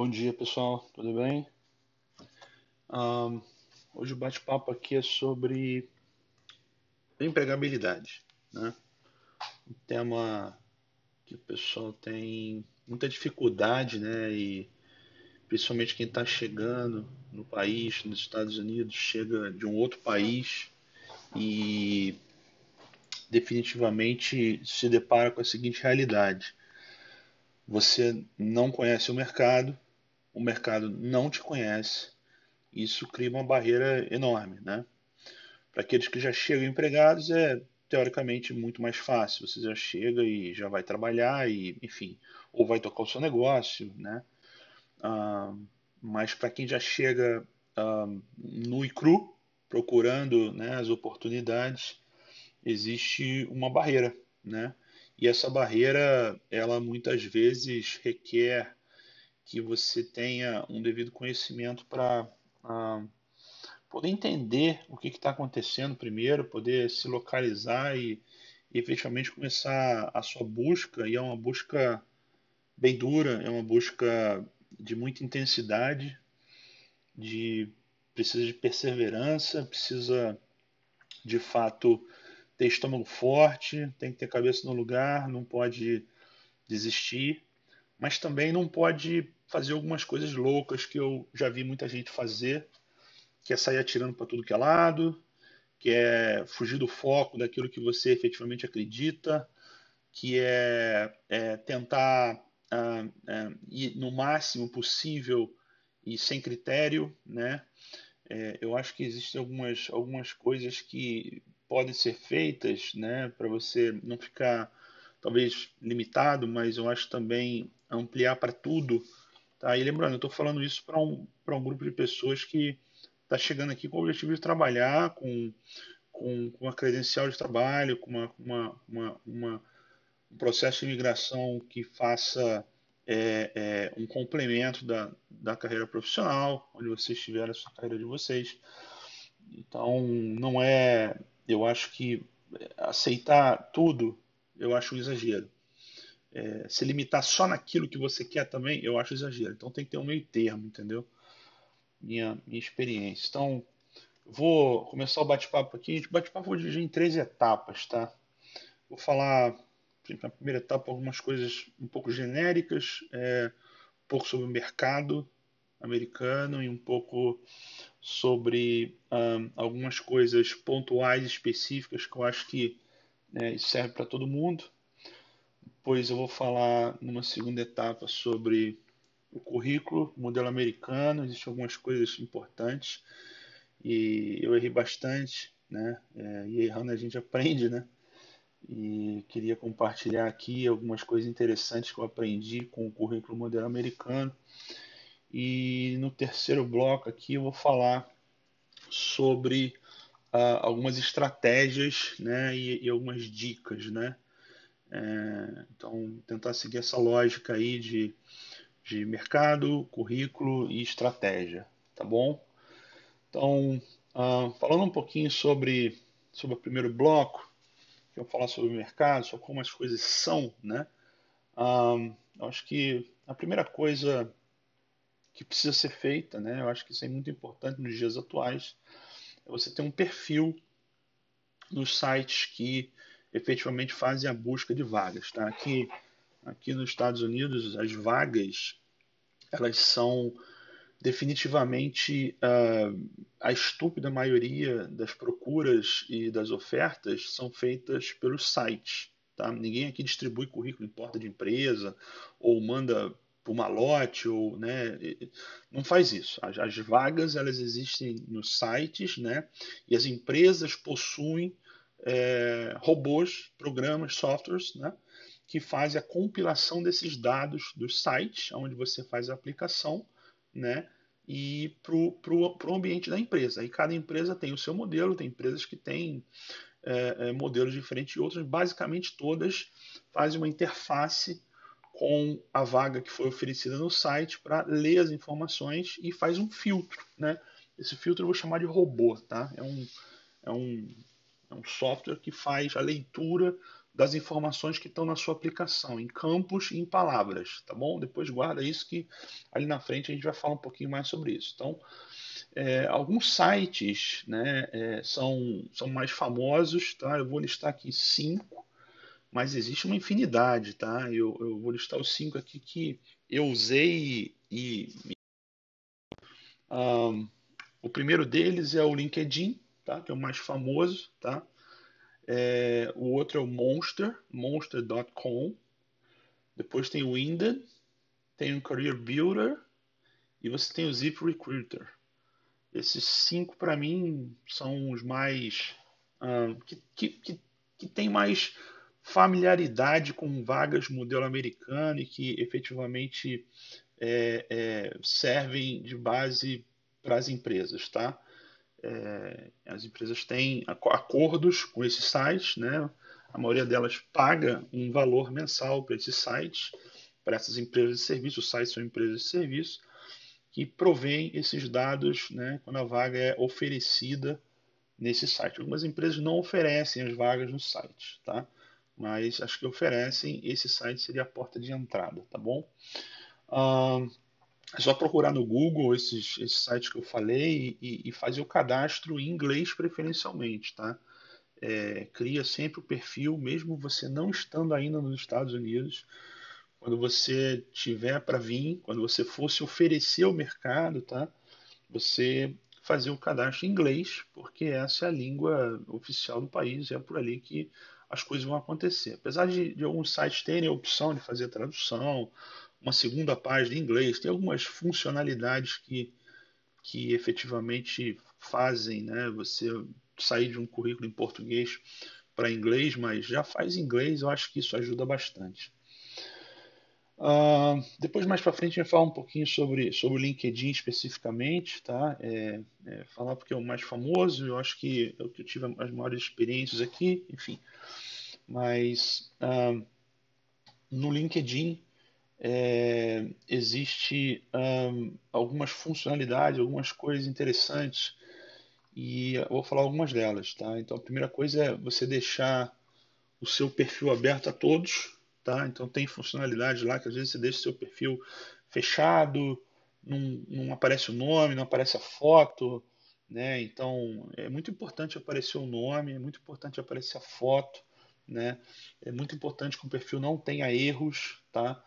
Bom dia, pessoal. Tudo bem? Um, hoje o bate-papo aqui é sobre empregabilidade, né? Um tema que o pessoal tem muita dificuldade, né? E principalmente quem está chegando no país, nos Estados Unidos, chega de um outro país e definitivamente se depara com a seguinte realidade você não conhece o mercado, o mercado não te conhece, isso cria uma barreira enorme, né? Para aqueles que já chegam empregados é teoricamente muito mais fácil. Você já chega e já vai trabalhar e, enfim, ou vai tocar o seu negócio, né? Ah, mas para quem já chega ah, nu e cru, procurando né, as oportunidades, existe uma barreira, né? E essa barreira, ela muitas vezes requer que você tenha um devido conhecimento para uh, poder entender o que está acontecendo primeiro, poder se localizar e, e efetivamente começar a sua busca. E é uma busca bem dura, é uma busca de muita intensidade, de precisa de perseverança, precisa de fato ter estômago forte, tem que ter cabeça no lugar, não pode desistir, mas também não pode fazer algumas coisas loucas que eu já vi muita gente fazer, que é sair atirando para tudo que é lado, que é fugir do foco daquilo que você efetivamente acredita, que é, é tentar ah, é, ir no máximo possível e sem critério, né? É, eu acho que existem algumas, algumas coisas que podem ser feitas, né, para você não ficar talvez limitado, mas eu acho também ampliar para tudo. Tá? E lembrando, eu estou falando isso para um, um grupo de pessoas que está chegando aqui com o objetivo de trabalhar, com, com, com uma credencial de trabalho, com uma, uma, uma, uma um processo de imigração que faça é, é, um complemento da, da carreira profissional, onde vocês tiveram a sua carreira de vocês. Então, não é eu acho que aceitar tudo, eu acho um exagero. É, se limitar só naquilo que você quer também, eu acho exagero. Então tem que ter um meio termo, entendeu? Minha, minha experiência. Então, vou começar o bate-papo aqui. O bate-papo dividir em três etapas, tá? Vou falar, na primeira etapa, algumas coisas um pouco genéricas, é, um pouco sobre o mercado americano e um pouco sobre um, algumas coisas pontuais específicas que eu acho que né, serve para todo mundo. Depois eu vou falar numa segunda etapa sobre o currículo, modelo americano, existem algumas coisas importantes e eu errei bastante, né? É, e errando a gente aprende, né? E queria compartilhar aqui algumas coisas interessantes que eu aprendi com o currículo modelo americano e no terceiro bloco aqui eu vou falar sobre uh, algumas estratégias né, e, e, algumas dicas. Né? É, então, tentar seguir essa lógica aí de, de mercado, currículo e estratégia. Tá bom? Então, uh, falando um pouquinho sobre, sobre o primeiro bloco, que eu vou falar sobre o mercado, sobre como as coisas são, né? Ah, acho que a primeira coisa que precisa ser feita, né? Eu acho que isso é muito importante nos dias atuais. É você ter um perfil nos sites que efetivamente fazem a busca de vagas, tá? Aqui, aqui nos Estados Unidos, as vagas elas são definitivamente uh, a estúpida maioria das procuras e das ofertas são feitas pelos sites. Tá? Ninguém aqui distribui currículo em porta de empresa ou manda por malote ou né, não faz isso. As, as, vagas elas existem nos sites, né, e as empresas possuem é, robôs, programas, softwares, né, que fazem a compilação desses dados dos sites, onde você faz a aplicação, né, e para o ambiente da empresa. E cada empresa tem o seu modelo, tem empresas que têm é, é, modelos diferentes e outras, basicamente todas fazem uma interface com a vaga que foi oferecida no site para ler as informações e faz um filtro, né? Esse filtro eu vou chamar de robô, tá? É um, é um, é um software que faz a leitura das informações que estão na sua aplicação, em campos e em palavras, tá bom? Depois guarda isso que ali na frente a gente vai falar um pouquinho mais sobre isso. Então, é, alguns sites né, é, são, são mais famosos, tá? Eu vou listar aqui cinco, mas existe uma infinidade, tá? Eu, eu vou listar os cinco aqui que eu usei e. Um, o primeiro deles é o LinkedIn, tá? Que é o mais famoso, tá? É, o outro é o Monster, monster.com. Depois tem o Indeed, tem o Career Builder e você tem o Zip Recruiter. Esses cinco, para mim, são os mais. Uh, que, que, que, que tem mais familiaridade com vagas modelo americano e que efetivamente é, é, servem de base para as empresas, tá? É, as empresas têm acordos com esses sites, né? A maioria delas paga um valor mensal para esses sites, para essas empresas de serviço. Os sites são empresas de serviço que provém esses dados né, quando a vaga é oferecida nesse site. Algumas empresas não oferecem as vagas no site, tá? Mas as que oferecem, esse site seria a porta de entrada, tá bom? É só procurar no Google esses, esses sites que eu falei e, e fazer o cadastro em inglês preferencialmente, tá? É, cria sempre o perfil, mesmo você não estando ainda nos Estados Unidos, quando você tiver para vir, quando você fosse oferecer ao mercado, tá? Você fazer o cadastro em inglês, porque essa é a língua oficial do país, é por ali que as coisas vão acontecer. Apesar de, de alguns sites terem a opção de fazer tradução, uma segunda página em inglês, tem algumas funcionalidades que, que efetivamente fazem né, você sair de um currículo em português para inglês, mas já faz inglês, eu acho que isso ajuda bastante. Uh, depois, mais para frente, a gente falar um pouquinho sobre, sobre o LinkedIn especificamente, tá? É, é, falar porque é o mais famoso, eu acho que é o que eu tive as maiores experiências aqui, enfim. Mas uh, no LinkedIn é, existe um, algumas funcionalidades, algumas coisas interessantes e eu vou falar algumas delas, tá? Então, a primeira coisa é você deixar o seu perfil aberto a todos, tá? Então tem funcionalidade lá que às vezes você deixa o seu perfil fechado, não, não aparece o nome, não aparece a foto, né? Então é muito importante aparecer o nome, é muito importante aparecer a foto, né? É muito importante que o perfil não tenha erros, tá?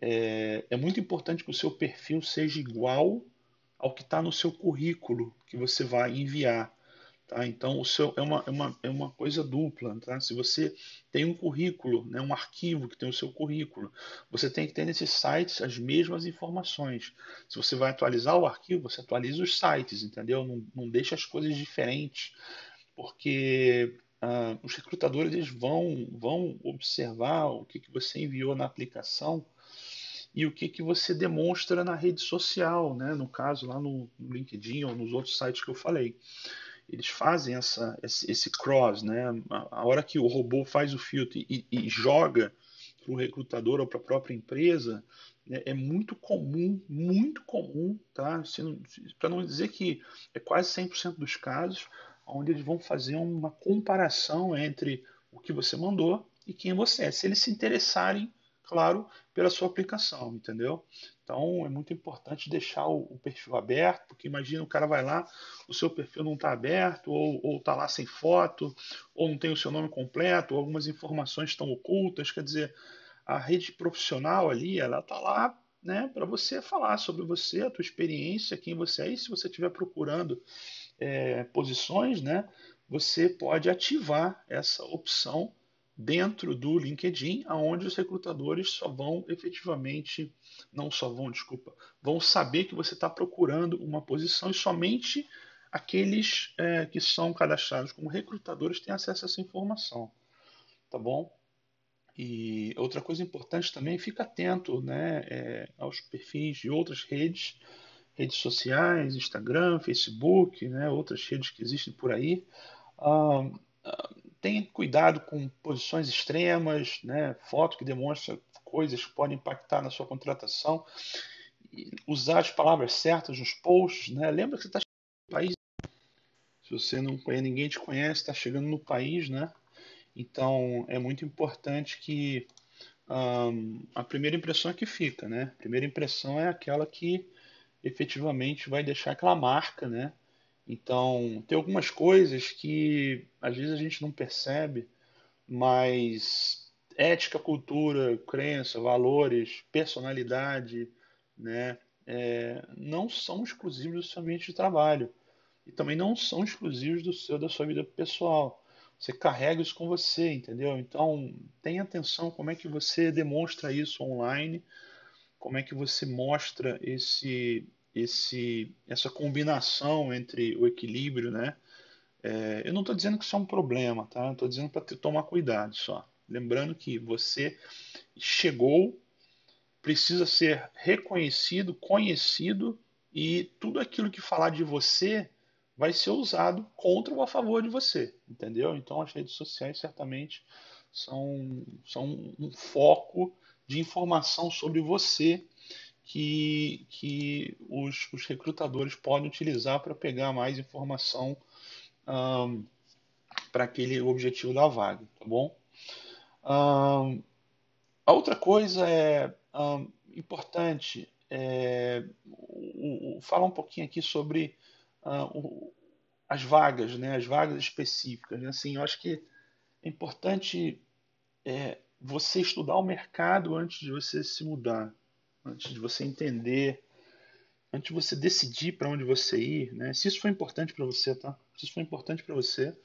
É, é muito importante que o seu perfil seja igual ao que está no seu currículo que você vai enviar. Tá? Então, o seu é uma, é, uma, é uma coisa dupla. Tá? Se você tem um currículo, né, um arquivo que tem o seu currículo, você tem que ter nesses sites as mesmas informações. Se você vai atualizar o arquivo, você atualiza os sites, entendeu? Não, não deixa as coisas diferentes, porque ah, os recrutadores eles vão, vão observar o que, que você enviou na aplicação e o que, que você demonstra na rede social, né? no caso lá no, LinkedIn ou nos outros sites que eu falei eles fazem essa, esse cross, né? A, hora que o robô faz o filtro e, e joga para o recrutador ou para a própria empresa, né, é muito comum, muito comum, tá? Para não dizer que é quase 100% dos casos, onde eles vão fazer uma comparação entre o que você mandou e quem você é. Se eles se interessarem claro, pela sua aplicação, entendeu? Então é muito importante deixar o, perfil aberto, porque imagina o cara vai lá, o seu perfil não está aberto, ou está lá sem foto, ou não tem o seu nome completo, ou algumas informações estão ocultas, quer dizer, a rede profissional ali, ela está lá né, para você falar sobre você, a tua experiência, quem você é, e se você estiver procurando é, posições, né, você pode ativar essa opção dentro do LinkedIn, aonde os recrutadores só vão efetivamente, não só vão, desculpa, vão saber que você está procurando uma posição e somente aqueles é, que são cadastrados como recrutadores têm acesso a essa informação, tá bom? E outra coisa importante também, fica atento né, é, aos perfis de outras redes, redes sociais, Instagram, Facebook, né, outras redes que existem por aí. Ah, ah tenha cuidado com posições extremas, né? foto que demonstra coisas que podem impactar na sua contratação, usar as palavras certas nos posts, né? Lembra que você está chegando no país. Se você não conhece, ninguém te conhece, está chegando no país, né? Então é muito importante que um, a primeira impressão é que fica, né? A primeira impressão é aquela que efetivamente vai deixar aquela marca, né? Então, tem algumas coisas que às vezes a gente não percebe, mas ética, cultura, crença, valores, personalidade, né, é, não são exclusivos do seu ambiente de trabalho e também não são exclusivos do seu da sua vida pessoal. Você carrega isso com você, entendeu? Então, tenha atenção como é que você demonstra isso online, como é que você mostra esse esse essa combinação entre o equilíbrio, né? É, eu não estou dizendo que isso é um problema, tá? Estou dizendo para tomar cuidado só. Lembrando que você chegou, precisa ser reconhecido, conhecido e tudo aquilo que falar de você vai ser usado contra ou a favor de você, entendeu? Então as redes sociais certamente são, são um foco de informação sobre você que, que os, os recrutadores podem utilizar para pegar mais informação um, para aquele objetivo da vaga, tá bom? Um, a outra coisa é um, importante é, o, o, falar um pouquinho aqui sobre uh, o, as vagas, né, as vagas específicas. Né? Assim, eu acho que é importante é, você estudar o mercado antes de você se mudar, antes de você entender, antes de você decidir para onde você ir. Né? Se isso foi importante para você, tá? Se isso foi importante para você,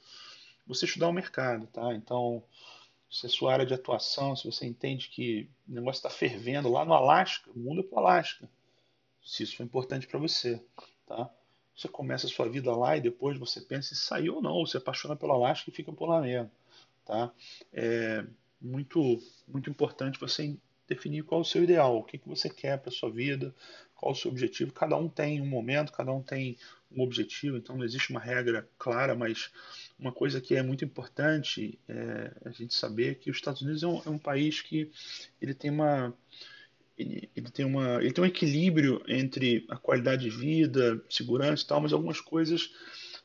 você estudar o mercado, tá? Então, se é sua área de atuação, se você entende que o negócio está fervendo lá no Alasca, muda para o Alasca. Se isso foi importante para você, tá? Você começa a sua vida lá e depois você pensa se sair ou não, se apaixona pelo Alasca e fica por lá mesmo, tá? É muito, muito importante você definir qual é o seu ideal, o que, que você quer para sua vida, qual é o seu objetivo. Cada um tem um momento, cada um tem um objetivo, então não existe uma regra clara, mas uma coisa que é muito importante é a gente saber que os Estados Unidos é um, é um país que ele tem uma ele, ele, tem uma ele tem um equilíbrio entre a qualidade de vida, segurança e tal, mas algumas coisas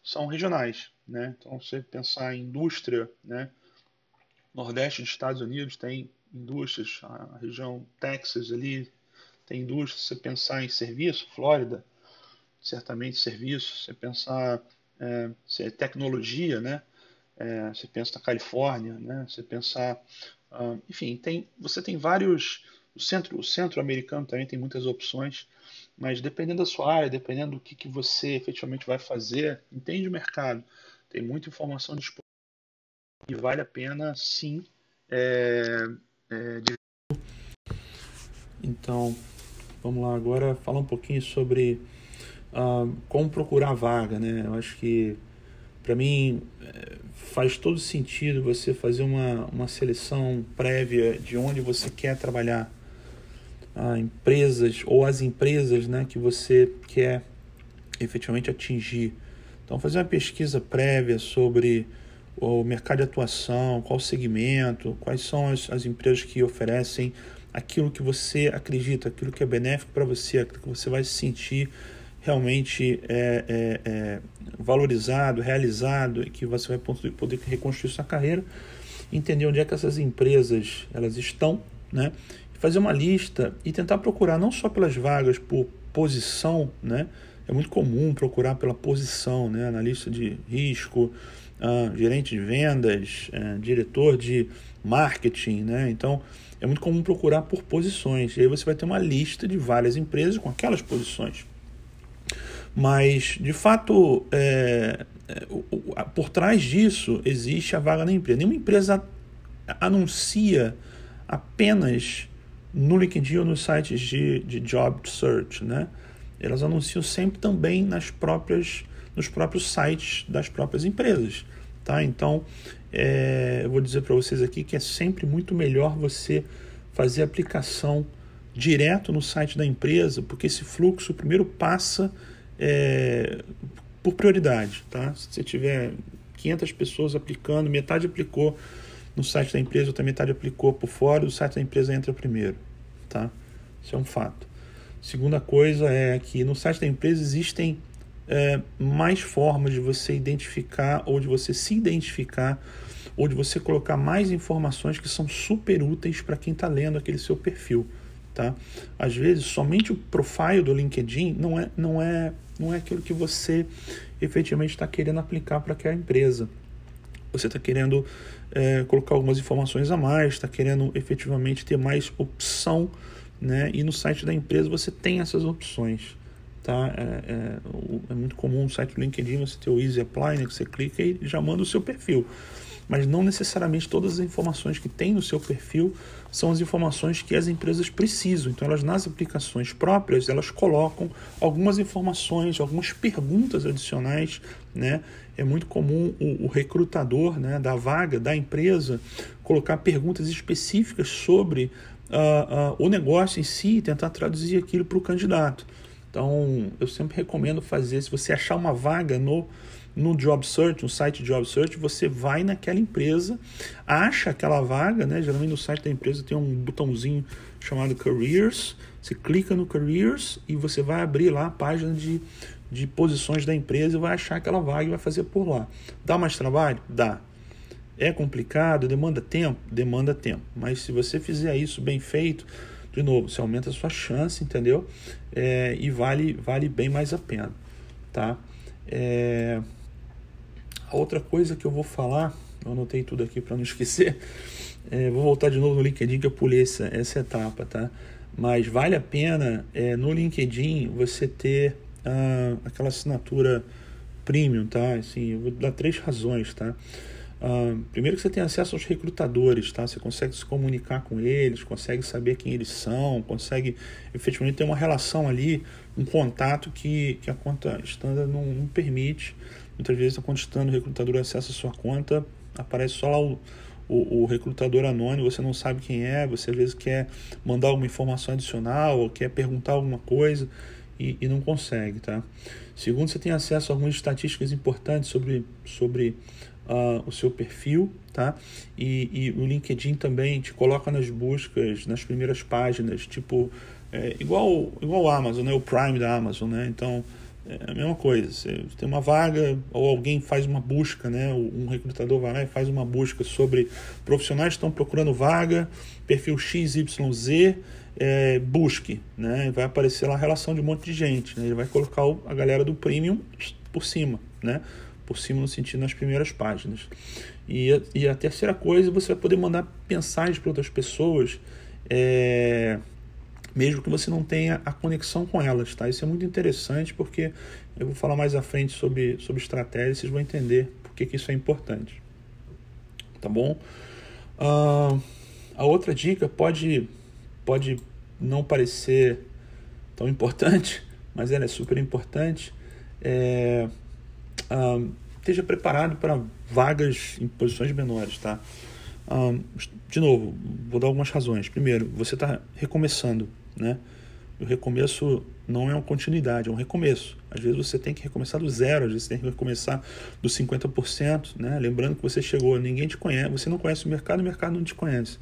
são regionais, né? Então, você pensar em indústria, né? Nordeste dos Estados Unidos tem indústrias, a região Texas ali tem indústria. Você pensar em serviço, Flórida, certamente serviço. Você pensar é, é, tecnologia, né? É, você pensa na Califórnia, né? Você pensar, uh, enfim, tem, você tem vários. O centro, o centro americano também tem muitas opções, mas dependendo da sua área, dependendo do que, que você efetivamente vai fazer, entende o mercado. Tem muita informação disponível e vale a pena, sim. É, é, de... Então, vamos lá agora falar um pouquinho sobre uh, como procurar vaga, né? Eu acho que para mim é, faz todo sentido você fazer uma, uma seleção prévia de onde você quer trabalhar, uh, empresas ou as empresas, né, que você quer efetivamente atingir. Então fazer uma pesquisa prévia sobre o mercado de atuação, qual segmento, quais são as, as empresas que oferecem aquilo que você acredita, aquilo que é benéfico para você, aquilo que você vai se sentir realmente é, é, é, valorizado, realizado e que você vai poder reconstruir sua carreira, entender onde é que essas empresas elas estão, né? fazer uma lista e tentar procurar não só pelas vagas por posição, né? É muito comum procurar pela posição, né? Analista de risco, uh, gerente de vendas, uh, diretor de marketing, né? Então é muito comum procurar por posições. E aí você vai ter uma lista de várias empresas com aquelas posições. Mas, de fato, é, é, por trás disso existe a vaga na empresa. Nenhuma empresa anuncia apenas no LinkedIn ou nos sites de, de job search, né? Elas anunciam sempre também nas próprias, nos próprios sites das próprias empresas, tá? Então, é, eu vou dizer para vocês aqui que é sempre muito melhor você fazer aplicação direto no site da empresa, porque esse fluxo primeiro passa é, por prioridade. Tá? Se você tiver 500 pessoas aplicando, metade aplicou no site da empresa, outra metade aplicou por fora, o site da empresa entra primeiro. Tá? Isso é um fato. Segunda coisa é que no site da empresa existem é, mais formas de você identificar ou de você se identificar ou de você colocar mais informações que são super úteis para quem está lendo aquele seu perfil. Tá? Às vezes, somente o profile do LinkedIn não é, não é, não é aquilo que você efetivamente está querendo aplicar para aquela empresa. Você está querendo é, colocar algumas informações a mais, está querendo efetivamente ter mais opção, né? E no site da empresa você tem essas opções. Tá? É, é, é muito comum no site do LinkedIn você ter o Easy Apply, né? que você clica e já manda o seu perfil mas não necessariamente todas as informações que tem no seu perfil são as informações que as empresas precisam. Então, elas nas aplicações próprias, elas colocam algumas informações, algumas perguntas adicionais, né? É muito comum o, o recrutador né, da vaga, da empresa, colocar perguntas específicas sobre uh, uh, o negócio em si tentar traduzir aquilo para o candidato. Então, eu sempre recomendo fazer, se você achar uma vaga no no job search, no site job search, você vai naquela empresa, acha aquela vaga, né? Geralmente no site da empresa tem um botãozinho chamado Careers. Você clica no Careers e você vai abrir lá a página de, de posições da empresa e vai achar aquela vaga e vai fazer por lá. Dá mais trabalho? Dá. É complicado? Demanda tempo? Demanda tempo. Mas se você fizer isso bem feito, de novo, você aumenta a sua chance, entendeu? É, e vale, vale bem mais a pena, tá? É, a outra coisa que eu vou falar, eu anotei tudo aqui para não esquecer, é, vou voltar de novo no LinkedIn que eu pulei essa, essa etapa, tá? Mas vale a pena é, no LinkedIn você ter ah, aquela assinatura premium, tá? Assim, eu vou dar três razões, tá? Primeiro que você tem acesso aos recrutadores, tá? Você consegue se comunicar com eles, consegue saber quem eles são, consegue efetivamente ter uma relação ali, um contato que, que a conta standard não, não permite. Muitas vezes, quando está o recrutador acessa a sua conta, aparece só lá o, o, o, recrutador anônimo, você não sabe quem é, você às vezes quer mandar alguma informação adicional ou quer perguntar alguma coisa e, e não consegue, tá? Segundo, você tem acesso a algumas estatísticas importantes sobre, sobre uh, o seu perfil, tá? E, e, o LinkedIn também te coloca nas buscas, nas primeiras páginas, tipo, é, igual, igual o Amazon, né? O Prime da Amazon, né? Então, é a mesma coisa. Você tem uma vaga ou alguém faz uma busca, né? Um recrutador vai lá e faz uma busca sobre profissionais que estão procurando vaga, perfil XYZ, é, busque, né? Vai aparecer lá a relação de um monte de gente. Né? Ele vai colocar a galera do premium por cima, né? Por cima no sentido nas primeiras páginas. E a, e a terceira coisa, você vai poder mandar mensagens para outras pessoas. É, mesmo que você não tenha a conexão com elas, tá? Isso é muito interessante porque eu vou falar mais à frente sobre, sobre estratégia, vocês vão entender por que, que isso é importante, tá bom? Uh, a outra dica pode, pode não parecer tão importante, mas ela é super importante. É, uh, esteja preparado para vagas em posições menores, tá? Uh, de novo, vou dar algumas razões. Primeiro, você está recomeçando né? O recomeço não é uma continuidade, é um recomeço. Às vezes você tem que recomeçar do zero, às vezes você tem que recomeçar dos 50%, né? Lembrando que você chegou, ninguém te conhece, você não conhece o mercado, o mercado não te conhece.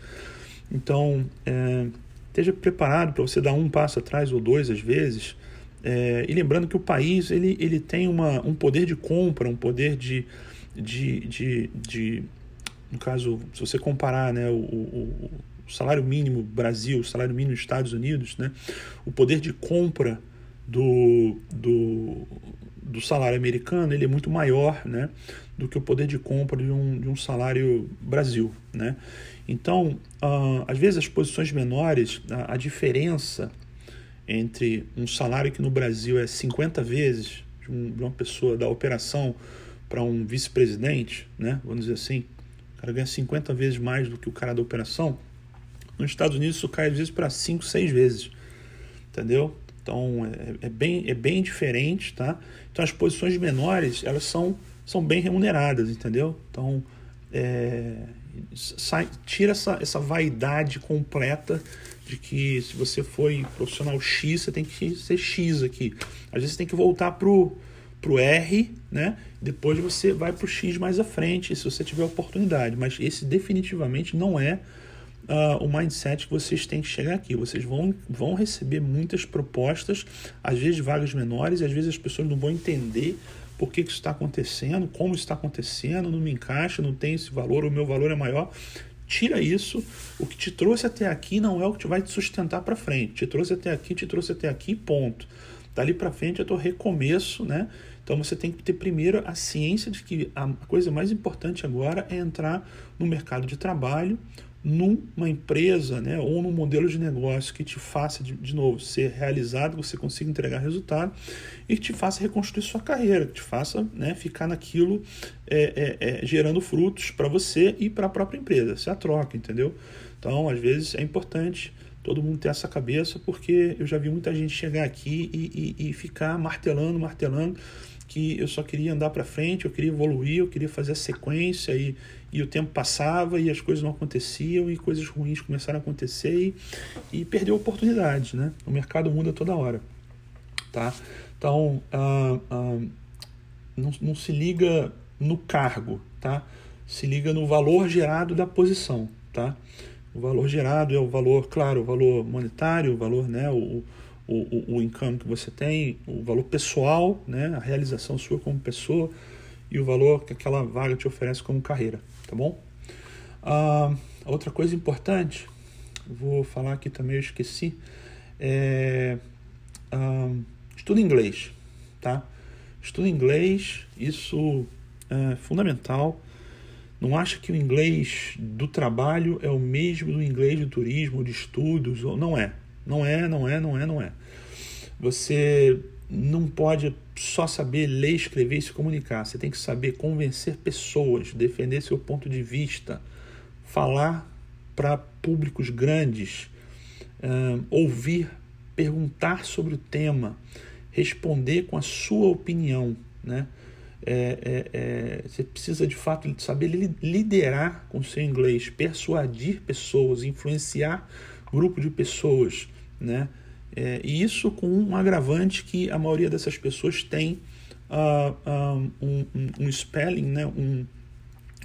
Então, é, esteja preparado para você dar um passo atrás ou dois às vezes. É, e lembrando que o país ele, ele tem uma, um poder de compra, um poder de, de, de, de no caso, se você comparar né, o, o o salário mínimo Brasil, o salário mínimo Estados Unidos, né, o poder de compra do, do, do salário americano ele é muito maior né, do que o poder de compra de um, de um salário Brasil. Né? Então, uh, às vezes as posições menores, a, a, diferença entre um salário que no Brasil é 50 vezes de, um, uma pessoa da operação para um vice-presidente, né, vamos dizer assim, o cara ganha 50 vezes mais do que o cara da operação, nos Estados Unidos isso cai às vezes para 5, 6 vezes. Entendeu? Então é, é, bem, é bem diferente, tá? Então as posições menores, elas são, são bem remuneradas, entendeu? Então é, sai, tira essa, essa vaidade completa de que se você foi profissional X, você tem que ser X aqui. Às vezes você tem que voltar pro, pro R, né? Depois você vai pro X mais à frente, se você tiver oportunidade. Mas esse definitivamente não é uh, o mindset que vocês têm que chegar aqui. Vocês vão, vão receber muitas propostas, às vezes vagas menores, e às vezes as pessoas não vão entender por que, que isso está acontecendo, como está acontecendo, não me encaixa, não tem esse valor, o meu valor é maior. Tira isso. O que te trouxe até aqui não é o que vai te sustentar para frente. Te trouxe até aqui, te trouxe até aqui, ponto. Dali para frente é teu recomeço, né? Então você tem que ter primeiro a ciência de que a coisa mais importante agora é entrar no mercado de trabalho, numa empresa né, ou num modelo de negócio que te faça, de, de novo, ser realizado, você consiga entregar resultado e que te faça reconstruir sua carreira, que te faça né, ficar naquilo é, é, é, gerando frutos para você e para a própria empresa. Essa é a troca, entendeu? Então, às vezes, é importante todo mundo ter essa cabeça, porque eu já vi muita gente chegar aqui e, e, e ficar martelando, martelando, que eu só queria andar para frente, eu queria evoluir, eu queria fazer a sequência e, e o tempo passava e as coisas não aconteciam e coisas ruins começaram a acontecer e, e perdeu oportunidades, né? O mercado muda toda hora, tá? Então, ah, ah, não, não se liga no cargo, tá? Se liga no valor gerado da posição, tá? O valor gerado é o valor, claro, o valor monetário, o valor, né, o, o, o income que você tem, o valor pessoal, né, a realização sua como pessoa e o valor que aquela vaga te oferece como carreira, tá bom? Ah, outra coisa importante, vou falar aqui também, eu esqueci, é ah, estudo inglês, tá? Estudo inglês, isso é fundamental. Não acha que o inglês do trabalho é o mesmo do inglês do turismo, de estudos, ou não é. Não é, não é, não é, não é. Você não pode só saber ler, escrever e se comunicar. Você tem que saber convencer pessoas, defender seu ponto de vista, falar para públicos grandes, uh, ouvir, perguntar sobre o tema, responder com a sua opinião, né? É, é, é, você precisa de fato saber liderar com seu inglês, persuadir pessoas, influenciar grupo de pessoas, né? É, e isso com um agravante que a maioria dessas pessoas tem uh, um, um, um, spelling, né? um,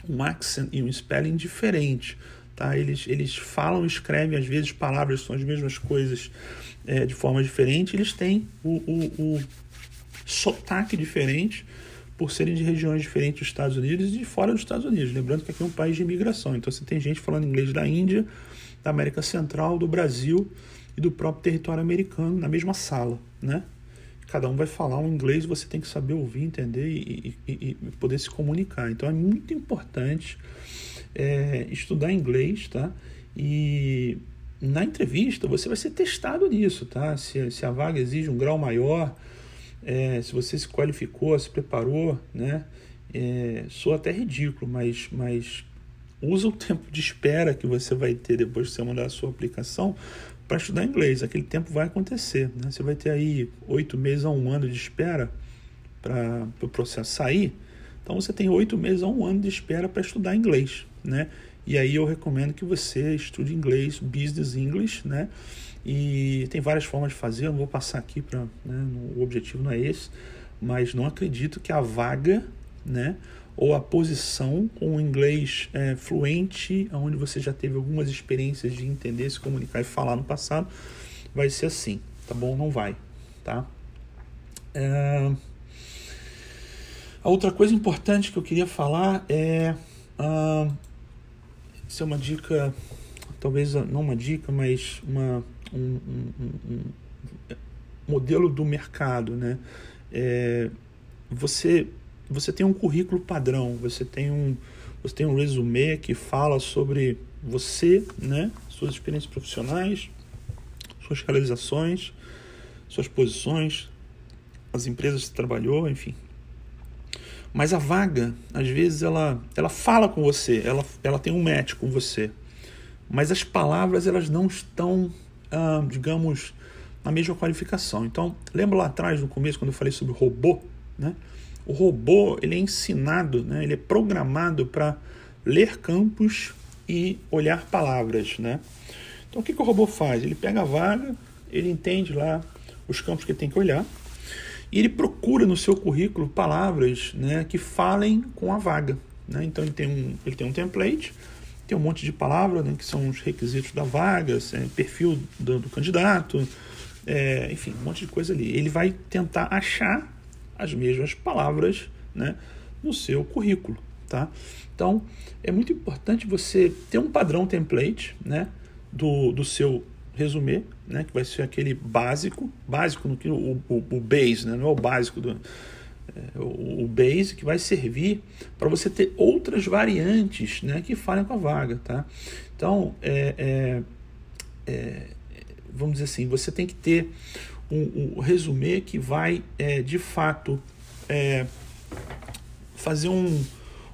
um accent e um spelling diferente. Tá? Eles, eles falam, escrevem, às vezes palavras são as mesmas coisas é, de forma diferente, eles têm o, o, o sotaque diferente por serem de regiões diferentes dos Estados Unidos e de fora dos Estados Unidos. Lembrando que aqui é um país de imigração, então você tem gente falando inglês da Índia, da América Central, do Brasil, e do próprio território americano na mesma sala, né? Cada um vai falar um inglês, você tem que saber ouvir, entender e, e, e poder se comunicar. Então é muito importante é, estudar inglês, tá? E na entrevista você vai ser testado nisso, tá? Se, se a vaga exige um grau maior, é, se você se qualificou, se preparou, né? É, sou até ridículo, mas, mas usa o tempo de espera que você vai ter depois de você mandar a sua aplicação para estudar inglês. Aquele tempo vai acontecer. Né? Você vai ter aí oito meses a um ano de espera para o pro processo sair. Então você tem oito meses a um ano de espera para estudar inglês. Né? E aí eu recomendo que você estude inglês, business English, né? E tem várias formas de fazer, eu não vou passar aqui para. Né? O objetivo não é esse, mas não acredito que a vaga, né? Ou a posição com o inglês é, fluente, onde você já teve algumas experiências de entender, se comunicar e falar no passado, vai ser assim, tá bom? Não vai, tá? É... A outra coisa importante que eu queria falar é. Uh, isso é uma dica, talvez não uma dica, mas uma, um, um, um modelo do mercado, né? É, você você tem um currículo padrão, você tem um, você tem um resumê que fala sobre você, né, suas experiências profissionais, suas realizações, suas posições, as empresas que trabalhou, enfim. Mas a vaga, às vezes, ela, ela fala com você, ela, ela tem um match com você. Mas as palavras, elas não estão, ah, digamos, na mesma qualificação. Então, lembra lá atrás, no começo, quando eu falei sobre robô, né? O robô ele é ensinado, né? ele é programado para ler campos e olhar palavras. Né? Então o que, que o robô faz? Ele pega a vaga, ele entende lá os campos que ele tem que olhar e ele procura no seu currículo palavras né, que falem com a vaga. Né? Então ele tem, um, ele tem um template, tem um monte de palavras né, que são os requisitos da vaga, é, perfil do, do candidato, é, enfim, um monte de coisa ali. Ele vai tentar achar as mesmas palavras né, no seu currículo. Tá? Então, é muito importante você ter um padrão template né, do, do seu resumê, né, que vai ser aquele básico, básico no que o, o, o base, né, não é o básico do é, o, o base que vai servir para você ter outras variantes, né, que falem com a vaga, tá? Então, é, é, é vamos dizer assim, você tem que ter um, um resumê que vai é, de fato é, fazer um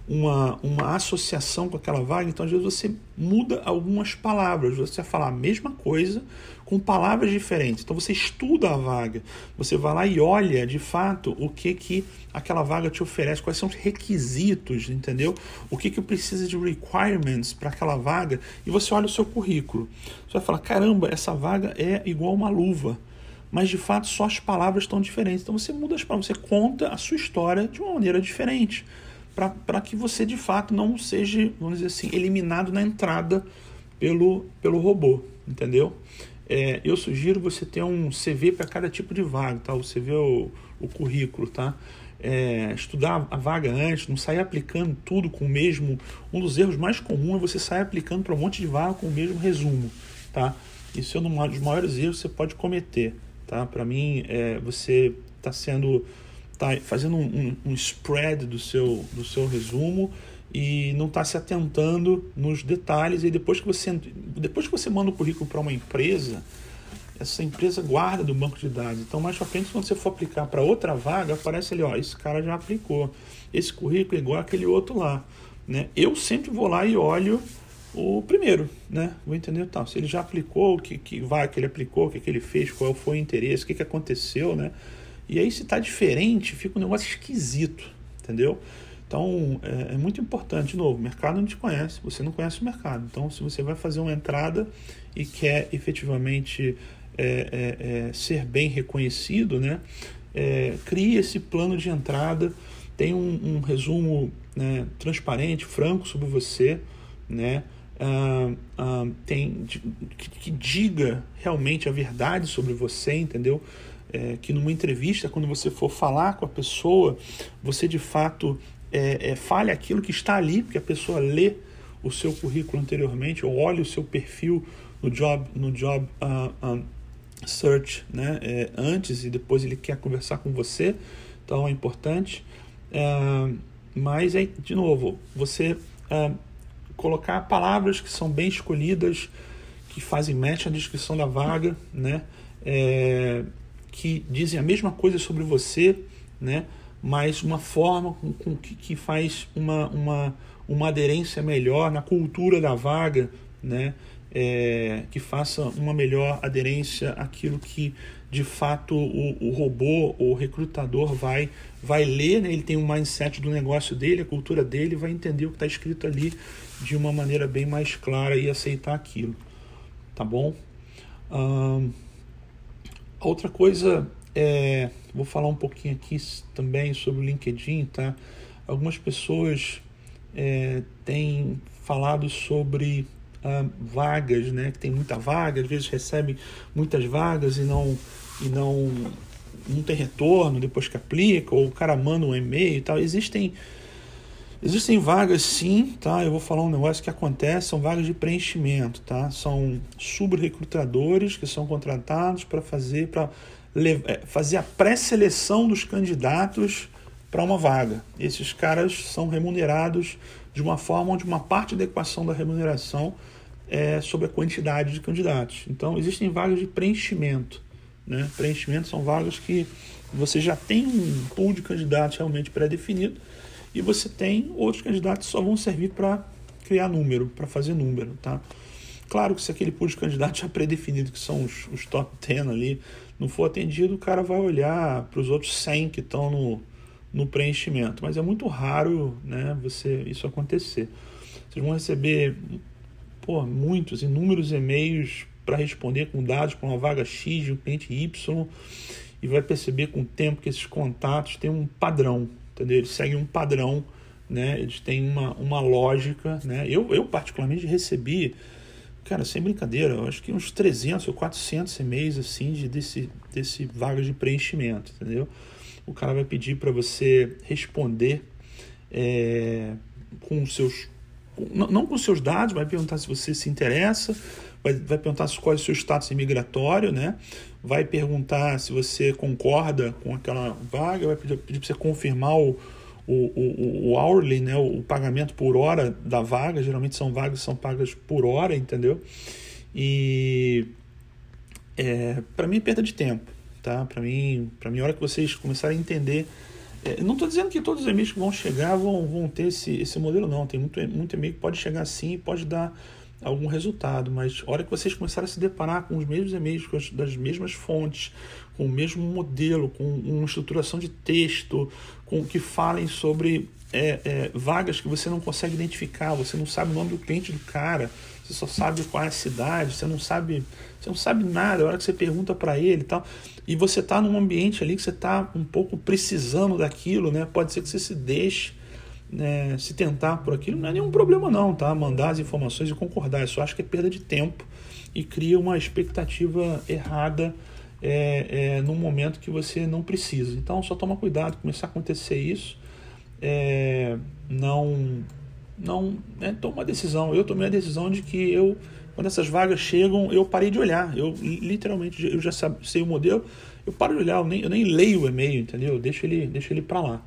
uma, uma associação com aquela vaga, então às vezes você muda algumas palavras, você vai falar a mesma coisa com palavras diferentes. Então você estuda a vaga, você vai lá e olha de fato o que que aquela vaga te oferece, quais são os requisitos, entendeu? O que que precisa de requirements para aquela vaga e você olha o seu currículo. Você vai falar, caramba, essa vaga é igual uma luva mas de fato só as palavras estão diferentes. Então você muda as palavras, você conta a sua história de uma maneira diferente para que você de fato não seja, vamos dizer assim, eliminado na entrada pelo, pelo robô, entendeu? É, eu sugiro você ter um CV para cada tipo de vaga, tá? O CV é o, o currículo, tá? É, estudar a vaga antes, não sair aplicando tudo com o mesmo. Um dos erros mais comuns é você sair aplicando para um monte de vaga com o mesmo resumo, tá? Isso é um dos maiores erros que você pode cometer, tá? Para mim, é, você está sendo tá fazendo um, um, um, spread do seu, do seu resumo e não está se atentando nos detalhes. E depois que você depois que você manda o currículo para uma empresa essa empresa guarda do banco de dados. Então mais para frente quando você for aplicar para outra vaga aparece ali ó esse cara já aplicou. Esse currículo é igual aquele outro lá né? Eu sempre vou lá e olho o primeiro, né? Vou entender tal. Se ele já aplicou, o que, que vai que ele aplicou, o que, que ele fez, qual foi o interesse, o que, que aconteceu, né? E aí, se está diferente, fica um negócio esquisito, entendeu? Então, é, é, muito importante, de novo, o mercado não te conhece, você não conhece o mercado. Então, se você vai fazer uma entrada e quer efetivamente é, é, é ser bem reconhecido, né, é, crie esse plano de entrada, tem um, um resumo né, transparente, franco sobre você, né, ah, tem, que, que diga realmente a verdade sobre você, entendeu? é, que numa entrevista, quando você for falar com a pessoa, você de fato é, é, fale aquilo que está ali, porque a pessoa lê o seu currículo anteriormente ou olha o seu perfil no job, no job uh, uh, search né, é, antes e depois ele quer conversar com você, então é importante. Uh, mas, é, de novo, você uh, colocar palavras que são bem escolhidas, que fazem match na descrição da vaga, né? É, que dizem a mesma coisa sobre você, né? mas uma forma com, com que, que, faz uma, uma, uma aderência melhor na cultura da vaga, né? É, que faça uma melhor aderência àquilo que de fato o, o robô ou recrutador vai, vai ler, né? ele tem um mindset do negócio dele, a cultura dele, vai entender o que está escrito ali de uma maneira bem mais clara e aceitar aquilo. Tá bom? Um, Outra coisa, é, vou falar um pouquinho aqui também sobre o LinkedIn, tá? Algumas pessoas é, têm falado sobre ah, vagas, né? Que tem muita vaga, às vezes recebe muitas vagas e não e não não tem retorno depois que aplica, ou o cara manda um e-mail e tal. Existem Existem vagas sim, tá? Eu vou falar um negócio que acontece, são vagas de preenchimento, tá? São subrecrutadores que são contratados para fazer para é, fazer a pré-seleção dos candidatos para uma vaga. Esses caras são remunerados de uma forma onde uma parte da equação da remuneração é sobre a quantidade de candidatos. Então, existem vagas de preenchimento. Né? Preenchimento são vagas que você já tem um pool de candidatos realmente pré-definido e você tem outros candidatos que só vão servir para criar número, para fazer número, tá? Claro que se aquele pool de candidatos já pré-definido, que são os, os top 10 ali, não for atendido, o cara vai olhar para os outros 100 que estão no, no preenchimento. Mas é muito raro né, você isso acontecer. Vocês vão receber pô, muitos, inúmeros e-mails para responder com dados para uma vaga X de um cliente Y e vai perceber com o tempo que esses contatos têm um padrão entendeu? Eles seguem um padrão, né? Eles têm uma, uma lógica, né? Eu, eu particularmente recebi, cara, sem brincadeira, eu acho que uns 300 ou 400 e-mails assim de, desse, desse vaga de preenchimento, entendeu? o cara vai pedir para você responder é, com seus não, não com seus dados, vai perguntar se você se interessa, vai, vai perguntar qual é o seu status imigratório, né? Vai perguntar se você concorda com aquela vaga, vai pedir, pedir para você confirmar o, o, o, o hourly, né? O pagamento por hora da vaga. Geralmente são vagas são pagas por hora, entendeu? E é, para mim é perda de tempo, tá? Para mim, para mim, a hora que vocês começarem a entender é, não estou dizendo que todos os e-mails que vão chegar vão, vão ter esse, esse modelo, não. Tem muito, muito e-mail que pode chegar assim e pode dar algum resultado, mas a hora que vocês começarem a se deparar com os mesmos e-mails, com as, das mesmas fontes, com o mesmo modelo, com uma estruturação de texto, com que falem sobre é, é, vagas que você não consegue identificar, você não sabe o nome do cliente do cara, você só sabe qual é a cidade, você não sabe, você não sabe nada, a hora que você pergunta para ele e tal e você está num ambiente ali que você está um pouco precisando daquilo, né? Pode ser que você se deixe né, se tentar por aquilo, não é nenhum problema não, tá? Mandar as informações e concordar, eu só acho que é perda de tempo e cria uma expectativa errada é, é, num momento que você não precisa. Então só toma cuidado, começar a acontecer isso, é, não, não, né, toma uma decisão. Eu tomei a decisão de que eu quando essas vagas chegam, eu parei de olhar. Eu literalmente, eu já sei o modelo, eu paro de olhar, eu nem, eu nem leio o e-mail, entendeu? Eu deixo ele, deixo ele para lá,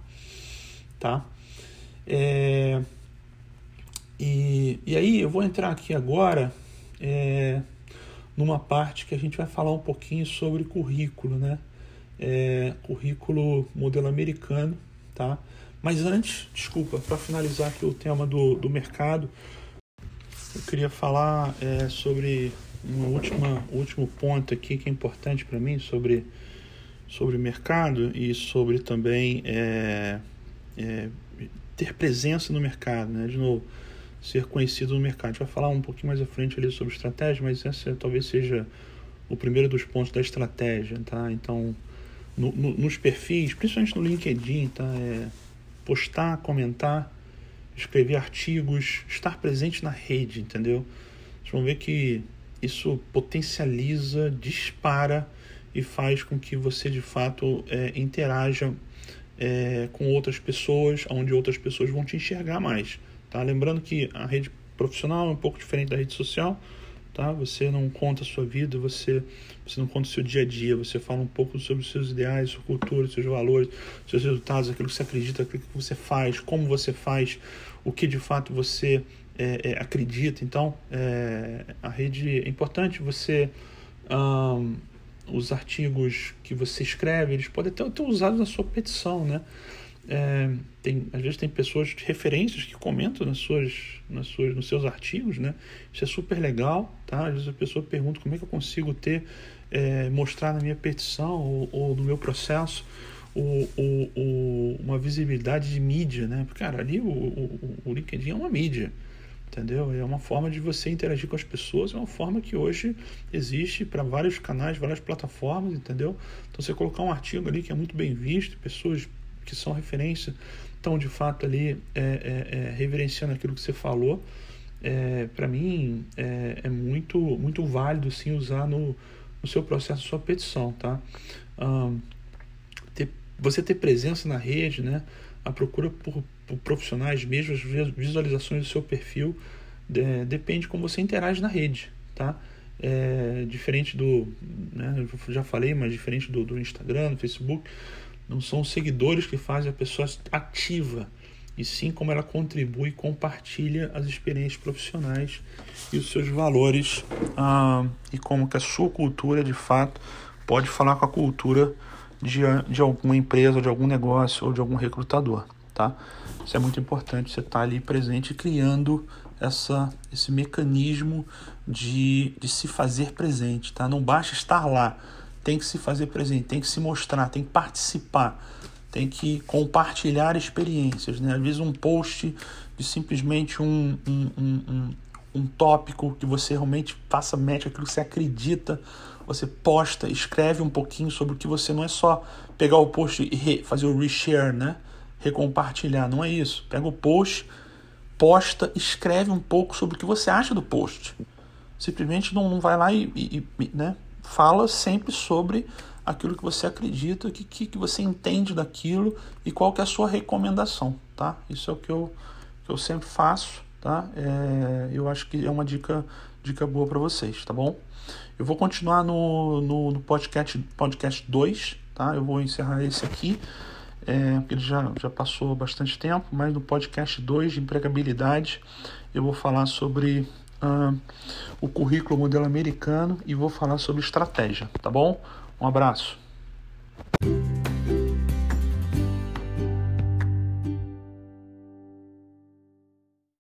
tá? É, e, e aí eu vou entrar aqui agora é, numa parte que a gente vai falar um pouquinho sobre currículo, né? É, currículo modelo americano, tá? Mas antes, desculpa, para finalizar aqui o tema do, do mercado, eu queria falar é, sobre um último ponto aqui que é importante para mim sobre sobre mercado e sobre também é, é, ter presença no mercado, né? De novo, ser conhecido no mercado. A gente vai falar um pouquinho mais à frente ali sobre estratégia, mas essa talvez seja o primeiro dos pontos da estratégia, tá? Então, no, no, nos perfis, principalmente no LinkedIn, tá? É postar, comentar escrever artigos, estar presente na rede, entendeu? Vocês vão ver que isso potencializa, dispara e faz com que você de fato é, interaja é, com outras pessoas, onde outras pessoas vão te enxergar mais. Tá? Lembrando que a rede profissional é um pouco diferente da rede social tá? Você não conta a sua vida, você, você não conta o seu dia a dia, você fala um pouco sobre os seus ideais, sua cultura, seus valores, seus resultados, aquilo que você acredita, aquilo que você faz, como você faz, o que de fato você é, é, acredita. Então, é, a rede é importante você. Um, os artigos que você escreve, eles podem até ter usado na sua petição, né? É, tem, às vezes tem pessoas de referências que comentam nas suas, nas suas, nos seus artigos, né? Isso é super legal, tá? Às vezes a pessoa pergunta como é que eu consigo ter, é, mostrar na minha petição ou, ou no meu processo o, o, o, uma visibilidade de mídia, né? Porque, cara, ali o, o, o LinkedIn é uma mídia, entendeu? É uma forma de você interagir com as pessoas, é uma forma que hoje existe para vários canais, várias plataformas, entendeu? Então, você colocar um artigo ali que é muito bem visto, pessoas que são referência, estão de fato ali é, é, é, reverenciando aquilo que você falou, é, para mim é, é, muito, muito válido sim usar no, no seu processo, sua petição, tá? Um, ter, você ter presença na rede, né? A procura por, por profissionais, mesmo as visualizações do seu perfil, de, depende de como você interage na rede, tá? É, diferente do, né, já falei, mas diferente do, do Instagram, do Facebook, não são seguidores que fazem a pessoa ativa, e sim como ela contribui compartilha as experiências profissionais e os seus valores ah, e como que a sua cultura de fato pode falar com a cultura de, de alguma empresa, de algum negócio ou de algum recrutador, tá? Isso é muito importante, você estar tá ali presente criando essa, esse mecanismo de, de se fazer presente, tá? Não basta estar lá, tem que se fazer presente, tem que se mostrar, tem que participar, tem que compartilhar experiências. Né? Às vezes um post de simplesmente um, um, um, um, um tópico que você realmente faça match aquilo que você acredita, você posta, escreve um pouquinho sobre o que você não é só pegar o post e fazer o reshare, né? Recompartilhar, não é isso. Pega o post, posta, escreve um pouco sobre o que você acha do post. Simplesmente não, não vai lá e, e, e né? fala sempre sobre aquilo que você acredita, o que, que, que você entende daquilo e qual que é a sua recomendação, tá? Isso é o que eu, que eu sempre faço, tá? É, eu acho que é uma dica, dica boa para vocês, tá bom? Eu vou continuar no, no, no, podcast, podcast 2, tá? Eu vou encerrar esse aqui, é, porque ele já, já passou bastante tempo, mas no podcast 2 de empregabilidade eu vou falar sobre uh, o currículo modelo americano e vou falar sobre estratégia, tá bom? Um abraço.